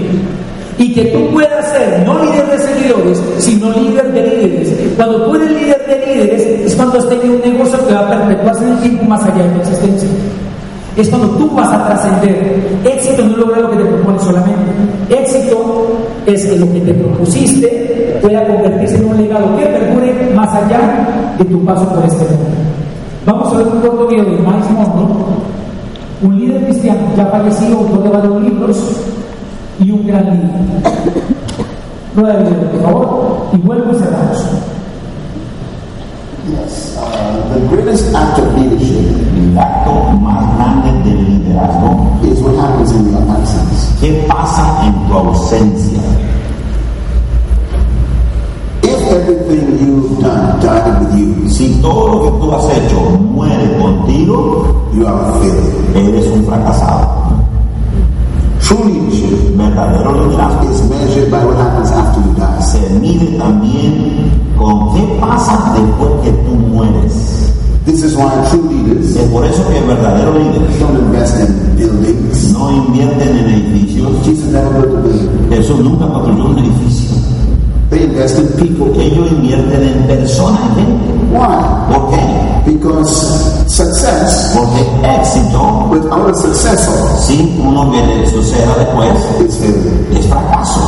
Y que tú puedas ser no líder de seguidores, sino líder de líderes. Cuando tú eres líder de líderes, es cuando has tenido un negocio que va a perpetuarse en el tiempo más allá de tu existencia. Es cuando tú vas a trascender. Éxito no es lograr lo que te propones solamente. Éxito es que lo que te propusiste pueda convertirse en un legado que perdure más allá de tu paso por este mundo. Vamos a ver un corto video de Miles Monroe, un líder cristiano ya fallecido, autor de varios libros y un gran. Prueba de video, por favor, y vuelvo y cerramos. Yes, uh, the greatest act of leadership El acto más grande del liderazgo is what happens in your absence. ¿Qué pasa en tu ausencia? If everything you've done died with you, Si todo lo que tú has hecho muere contigo, you are a failure. eres un fracasado. True leadership Verdadero is measured by what happens after you die. se mide también con qué pasa después que tú mueres. This is why true leaders Es por eso que verdaderos líderes don't invest in buildings. no invierten en edificios. Jesus never built a building. Jesús nunca construyó un edificio. They invest in people. Ellos invierten en personas, en gente. Why? ¿Por qué? Because success Porque éxito, without a successor sin uno que le suceda después, is failure. es fracaso.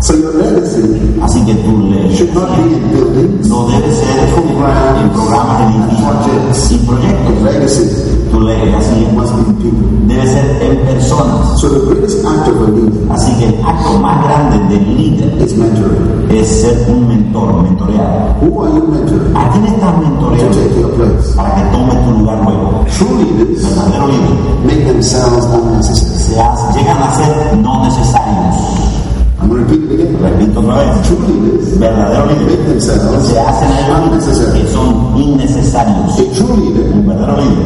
So your legacy Así que tú le should not be in buildings. no debe ser en programas de edificios y proyectos. legacy Tu legacy must be in people. debe ser en personas. So the greatest act of a leader Así que el acto más grande del líder is mentoring. es ser un mentor, mentorear. Who are you mentoring ¿A quién estás to mentoreando take your place? para que tome tu lugar luego? True leaders Verdadero líder make themselves unnecessary. se llegan a ser no necesarios. I'm going to repeat it again. Repito otra vez. Make líder themselves se hacen ellos que son innecesarios.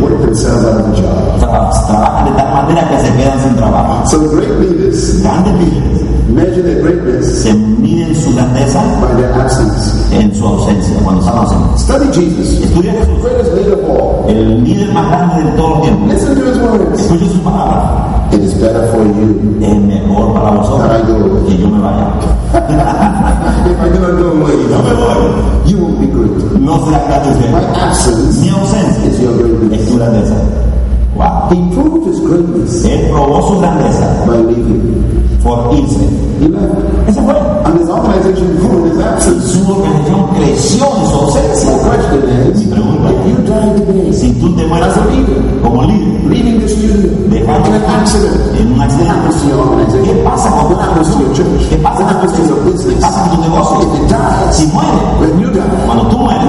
Work themselves out of a job. tra- trabajan de tal manera que se quedan sin trabajo. So great leaders Grandes líderes measure their greatness se miden su grandeza by their absence. en su ausencia, cuando están ausentes. Study Jesus, Estudia a the Jesús, greatest leader of all. el líder más grande de todos los tiempos. Listen to his words. Escuche sus palabras. It is better for you Es mejor para vosotros that I go? que yo me vaya. If I do not go? Away, No me voy. you won't be great. No será My absence Mi ausencia is your es greatness. tu grandeza. Wow. He proved his greatness Él probó su grandeza by leaving. por irse. He left. Ese fue. And his organization grew in his absence. Su organización creció en su My ausencia. question is, Mi pregunta if you die today, Si tú te leader, como líder, leaving in an accident, en un accidente, ¿qué pasa tu to your church? ¿Qué pasa What happens to your ¿Qué business? pasa con tu negocio? Si muere, when cuando tú mueres,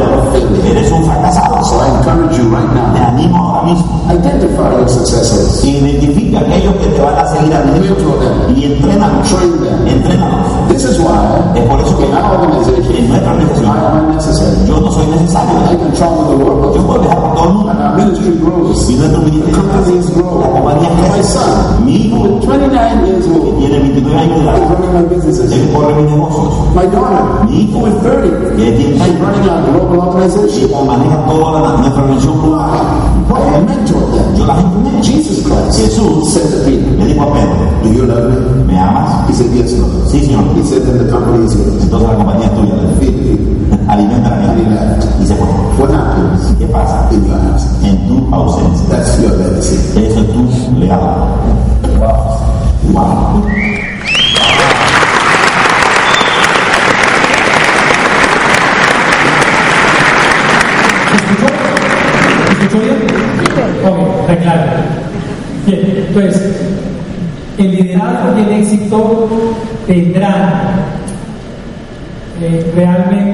eres un fracasado. so I encourage you right Te now, animo ahora mismo. identify your successors, Identifica aquellos que te van a seguir adelante y entrénalos. train them. Entrénalos. This is why Es por eso que en nuestra I organización yo no soy I necesario. can travel the world, Yo puedo viajar todo el and our ministry grows. Y nuestro ministerio la. Son, Mi hijo, with 29 years old, tiene 29 años de is edad, running my businesses. él corre mis negocios. My daughter, hijo, who is 30, que tiene is running our global organization. ella maneja toda la, nuestra organización global. Why? I mentor them. Yo las implemento. Jesus Christ Jesús said to Peter, le dijo a Pedro, Do you love me? ¿me amas? He said, Yes, Lord. Sí, Señor. He said, Then the company is yours.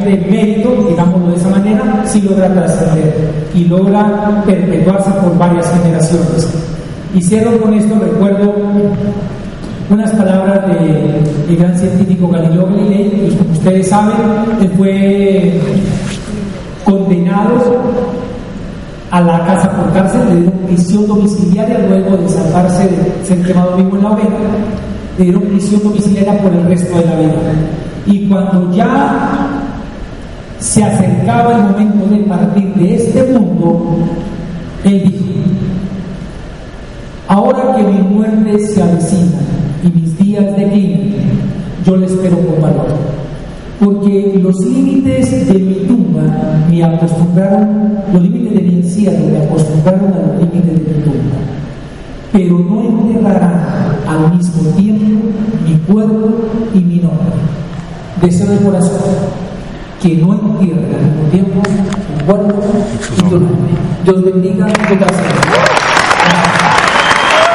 Realmente mérito, digámoslo de esa manera, si logra trascender y logra perpetuarse por varias generaciones. Y cierro con esto, recuerdo unas palabras de- del gran científico Galileo Galilei, que como ustedes saben, él fue condenado a la casa por cárcel, le dieron prisión domiciliaria luego de salvarse de ser quemado vivo en la hoguera, le dieron prisión domiciliaria por el resto de la vida. Y cuando ya se acercaba el momento de partir de este mundo, él dijo, ahora que mi muerte se avecina y mis días declinan, yo le espero con valor porque los límites de mi tumba me acostumbraron, los límites de mi encierro me acostumbraron a los límites de mi tumba, pero no enterrarán al mismo tiempo mi cuerpo y mi nombre. Deseo de corazón que no entierren y tu nombre. Dios bendiga, muchas gracias.